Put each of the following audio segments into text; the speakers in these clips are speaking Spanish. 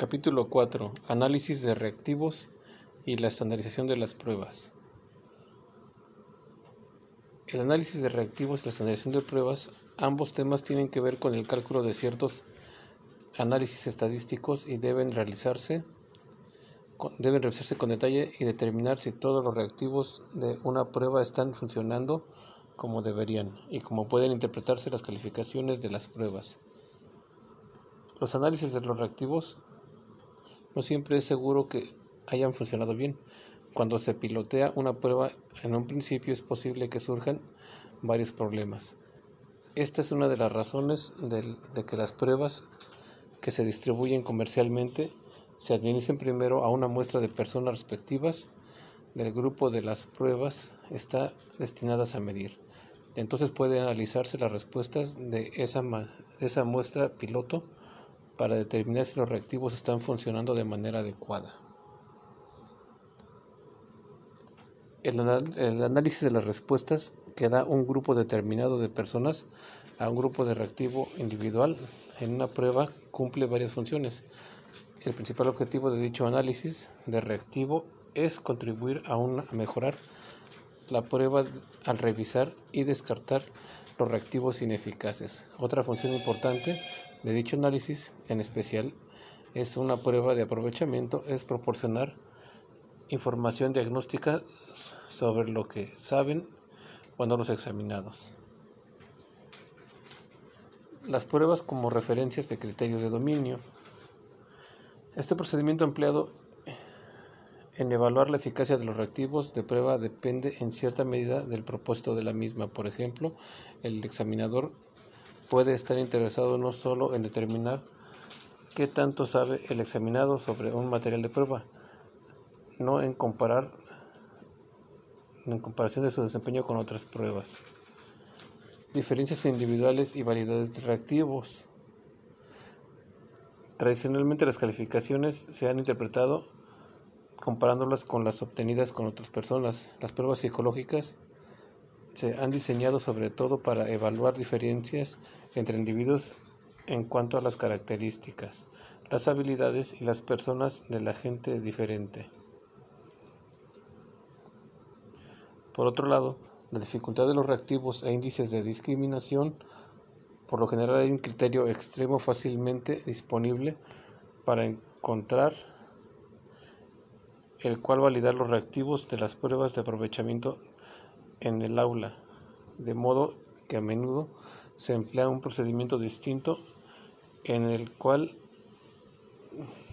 Capítulo 4. Análisis de reactivos y la estandarización de las pruebas. El análisis de reactivos y la estandarización de pruebas, ambos temas tienen que ver con el cálculo de ciertos análisis estadísticos y deben realizarse deben revisarse con detalle y determinar si todos los reactivos de una prueba están funcionando como deberían y cómo pueden interpretarse las calificaciones de las pruebas. Los análisis de los reactivos no siempre es seguro que hayan funcionado bien. Cuando se pilotea una prueba, en un principio es posible que surjan varios problemas. Esta es una de las razones de, que las pruebas que se distribuyen comercialmente se administren primero a una muestra de personas respectivas del grupo de las pruebas está destinadas a medir. Entonces puede analizarse las respuestas de esa muestra piloto para determinar si los reactivos están funcionando de manera adecuada. El, análisis de las respuestas que da un grupo determinado de personas a un grupo de reactivo individual en una prueba cumple varias funciones. El principal objetivo de dicho análisis de reactivo es contribuir a, a mejorar la prueba al revisar y descartar reactivos ineficaces. Otra función importante de dicho análisis, en especial, es una prueba de aprovechamiento, es proporcionar información diagnóstica sobre lo que saben cuando los examinados. Las pruebas como referencias de criterios de dominio. Este procedimiento empleado en evaluar la eficacia de los reactivos de prueba depende en cierta medida del propósito de la misma. Por ejemplo, el examinador puede estar interesado no solo en determinar qué tanto sabe el examinado sobre un material de prueba, no en comparar en comparación de su desempeño con otras pruebas. Diferencias individuales y variedades de reactivos. Tradicionalmente las calificaciones se han interpretado comparándolas con las obtenidas con otras personas. Las pruebas psicológicas se han diseñado sobre todo para evaluar diferencias entre individuos en cuanto a las características, las habilidades y las personas de la gente diferente. Por otro lado, la dificultad de los reactivos e índices de discriminación, por lo general hay un criterio extremo fácilmente disponible para encontrar el cual validar los reactivos de las pruebas de aprovechamiento en el aula, de modo que a menudo se emplea un procedimiento distinto en el cual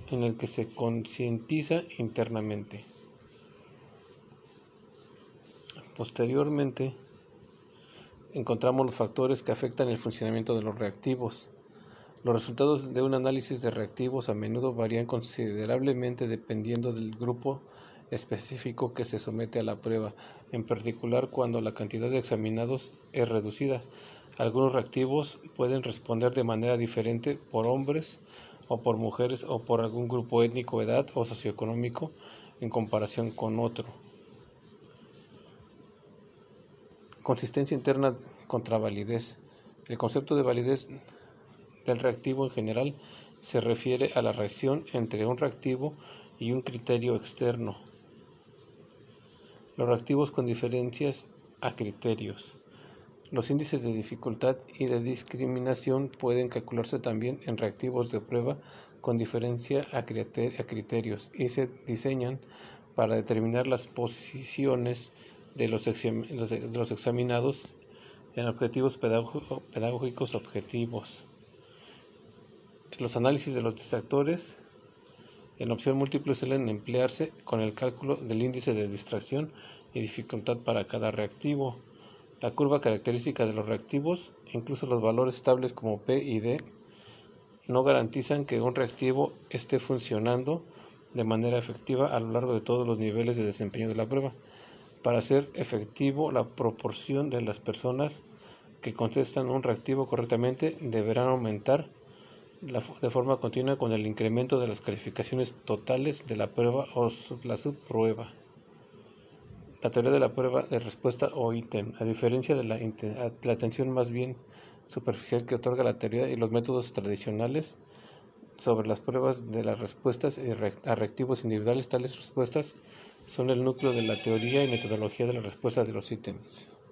en el que se concientiza internamente. Posteriormente, encontramos los factores que afectan el funcionamiento de los reactivos. Los resultados de un análisis de reactivos a menudo varían considerablemente dependiendo del grupo específico que se somete a la prueba, en particular cuando la cantidad de examinados es reducida. Algunos reactivos pueden responder de manera diferente por hombres o por mujeres o por algún grupo étnico, edad o socioeconómico en comparación con otro. Consistencia interna contra validez. El concepto de validez del reactivo en general se refiere a la reacción entre un reactivo y un criterio externo. Los reactivos con diferencias a criterios. Los índices de dificultad y de discriminación pueden calcularse también en reactivos de prueba con diferencia a, criterios y se diseñan para determinar las posiciones de los, de los examinados en objetivos pedagógicos objetivos. Los análisis de los distractores en opción múltiple suelen emplearse con el cálculo del índice de distracción y dificultad para cada reactivo. La curva característica de los reactivos, incluso los valores estables como P y D, no garantizan que un reactivo esté funcionando de manera efectiva a lo largo de todos los niveles de desempeño de la prueba. Para ser efectivo, la proporción de las personas que contestan un reactivo correctamente deberán aumentar de forma continua con el incremento de las calificaciones totales de la prueba o la subprueba. La teoría de la prueba de respuesta o ítem, a diferencia de la, la atención más bien superficial que otorga la teoría y los métodos tradicionales sobre las pruebas de las respuestas a reactivos individuales. Tales respuestas son el núcleo de la teoría y metodología de la respuesta de los ítems.